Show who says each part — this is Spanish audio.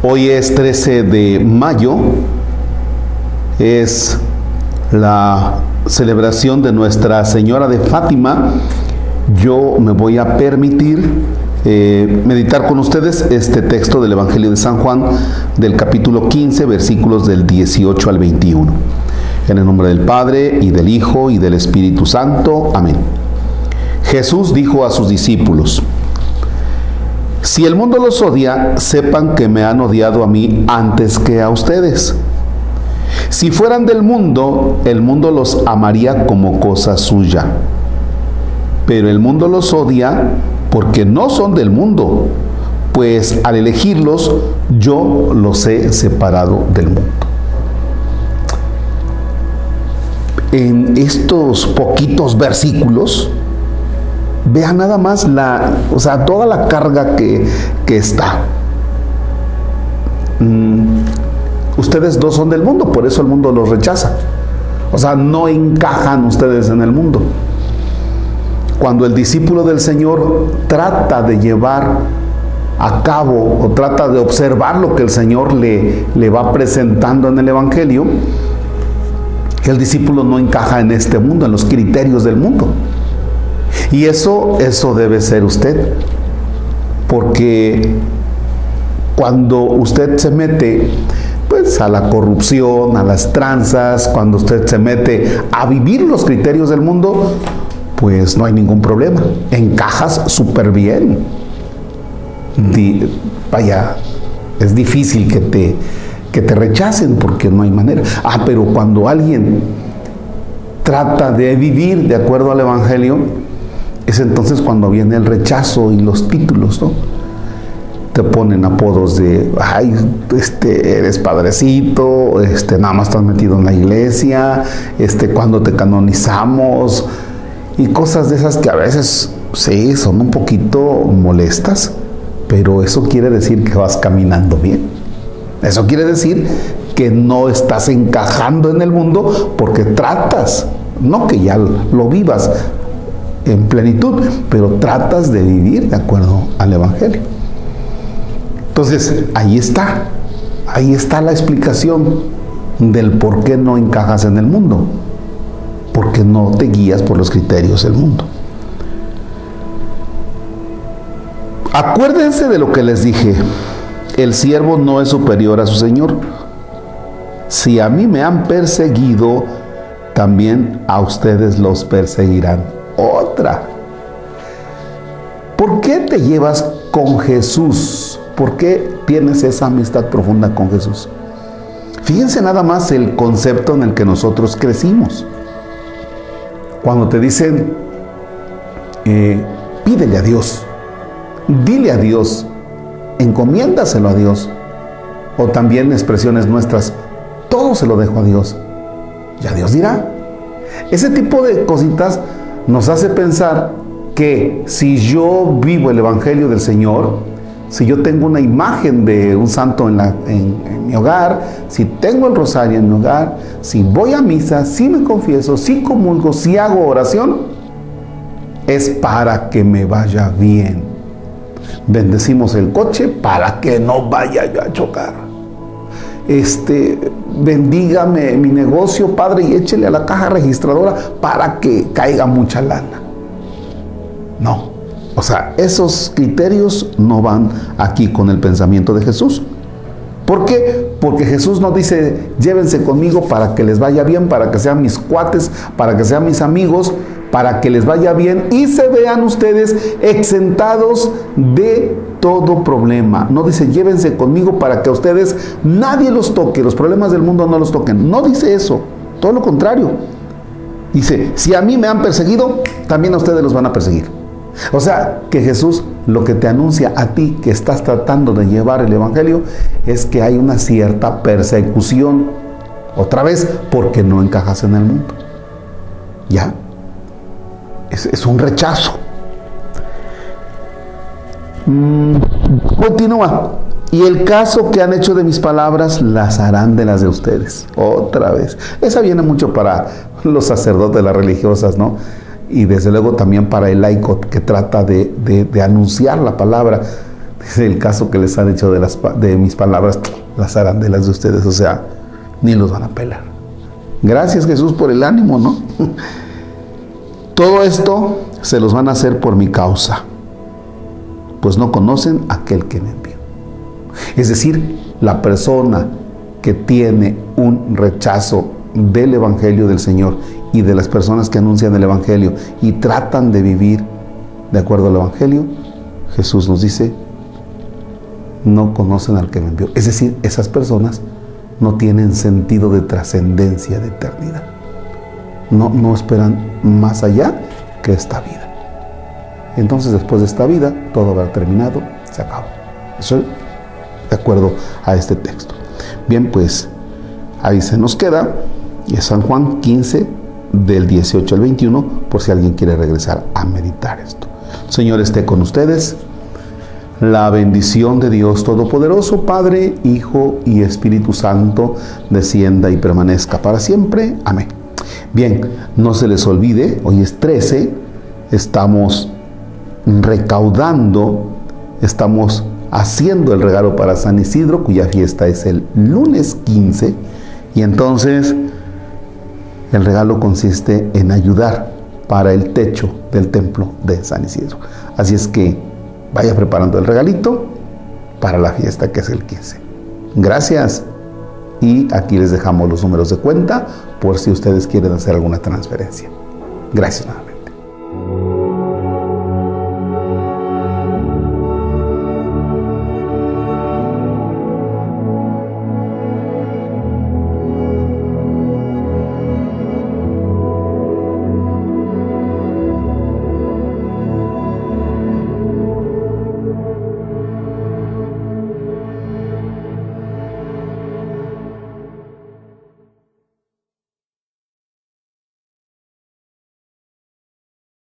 Speaker 1: Hoy es 13 de mayo, es la celebración de Nuestra Señora de Fátima. Yo me voy a permitir eh, meditar con ustedes este texto del Evangelio de San Juan del capítulo 15, versículos del 18 al 21. En el nombre del Padre y del Hijo y del Espíritu Santo. Amén. Jesús dijo a sus discípulos, si el mundo los odia, sepan que me han odiado a mí antes que a ustedes. Si fueran del mundo, el mundo los amaría como cosa suya. Pero el mundo los odia porque no son del mundo, pues al elegirlos yo los he separado del mundo. En estos poquitos versículos, Vean nada más la, o sea, toda la carga que, está. Mm, ustedes dos son del mundo, por eso el mundo los rechaza. O sea, no encajan ustedes en el mundo. Cuando el discípulo del Señor trata de llevar a cabo o trata de observar lo que el Señor le, le va presentando en el Evangelio, el discípulo no encaja en este mundo, en los criterios del mundo. Y eso, eso debe ser usted. Porque cuando usted se mete pues a la corrupción, a las tranzas, cuando usted se mete a vivir los criterios del mundo, pues no hay ningún problema. Encajas súper bien. vaya, es difícil que te, que te rechacen porque no hay manera. Ah, pero cuando alguien trata de vivir de acuerdo al Evangelio, es entonces cuando viene el rechazo y los títulos, ¿no? Te ponen apodos de, ay, este, eres padrecito, este, nada más estás metido en la iglesia, este, cuando te canonizamos, y cosas de esas que a veces, sí, son un poquito molestas, pero eso quiere decir que vas caminando bien. Eso quiere decir que no estás encajando en el mundo porque tratas, no que ya lo vivas, en plenitud, pero tratas de vivir de acuerdo al Evangelio. Entonces, ahí está, ahí está la explicación del por qué no encajas en el mundo, porque no te guías por los criterios del mundo. Acuérdense de lo que les dije, el siervo no es superior a su Señor. Si a mí me han perseguido, también a ustedes los perseguirán otra. ¿Por qué te llevas con Jesús? ¿Por qué tienes esa amistad profunda con Jesús? Fíjense nada más el concepto en el que nosotros crecimos. Cuando te dicen, eh, pídele a Dios, dile a Dios, encomiéndaselo a Dios. O también expresiones nuestras, todo se lo dejo a Dios. Ya Dios dirá. Ese tipo de cositas nos hace pensar que si yo vivo el Evangelio del Señor, si yo tengo una imagen de un santo en, mi hogar, si tengo el rosario en mi hogar, si voy a misa, si me confieso, si comulgo, si hago oración, es para que me vaya bien. Bendecimos el coche para que no vaya yo a chocar. Este, bendígame mi negocio, Padre, y échele a la caja registradora para que caiga mucha lana. No. O sea, esos criterios no van aquí con el pensamiento de Jesús. ¿Por qué? Porque Jesús no dice, llévense conmigo para que les vaya bien, para que sean mis cuates, para que sean mis amigos, para que les vaya bien y se vean ustedes exentados de todo problema. No dice, llévense conmigo para que a ustedes nadie los toque, los problemas del mundo no los toquen. No dice eso, todo lo contrario. Dice, si a mí me han perseguido, también a ustedes los van a perseguir. O sea, que Jesús lo que te anuncia a ti que estás tratando de llevar el Evangelio es que hay una cierta persecución. Otra vez, porque no encajas en el mundo. ¿Ya? Es, un rechazo. Mm, continúa. Y el caso que han hecho de mis palabras las harán de las de ustedes. Otra vez. Esa viene mucho para los sacerdotes, las religiosas, ¿no? Y desde luego también para el laico que trata de, anunciar la palabra. el caso que les han hecho de, las, de mis palabras, las arandelas de ustedes, o sea, ni los van a pelar. Gracias Jesús por el ánimo, ¿no? Todo esto se los van a hacer por mi causa, pues no conocen a aquel que me envió. Es decir, la persona que tiene un rechazo del Evangelio del Señor y de las personas que anuncian el Evangelio y tratan de vivir de acuerdo al Evangelio, Jesús nos dice, no conocen al que me envió. Es decir, esas personas no tienen sentido de trascendencia, de eternidad. No, esperan más allá que esta vida. Entonces después de esta vida, todo habrá terminado, se acabó. Eso de acuerdo a este texto. Bien, pues ahí se nos queda es San Juan 15 del 18 al 21 por si alguien quiere regresar a meditar esto. Señor esté con ustedes. La bendición de Dios Todopoderoso, Padre, Hijo y Espíritu Santo, descienda y permanezca para siempre. Amén. Bien, no se les olvide, hoy es 13, estamos recaudando, estamos haciendo el regalo para San Isidro, cuya fiesta es el lunes 15, y entonces el regalo consiste en ayudar para el techo del templo de San Isidro. Así es que vaya preparando el regalito para la fiesta que es el 15. Gracias. Y aquí les dejamos los números de cuenta por si ustedes quieren hacer alguna transferencia. Gracias.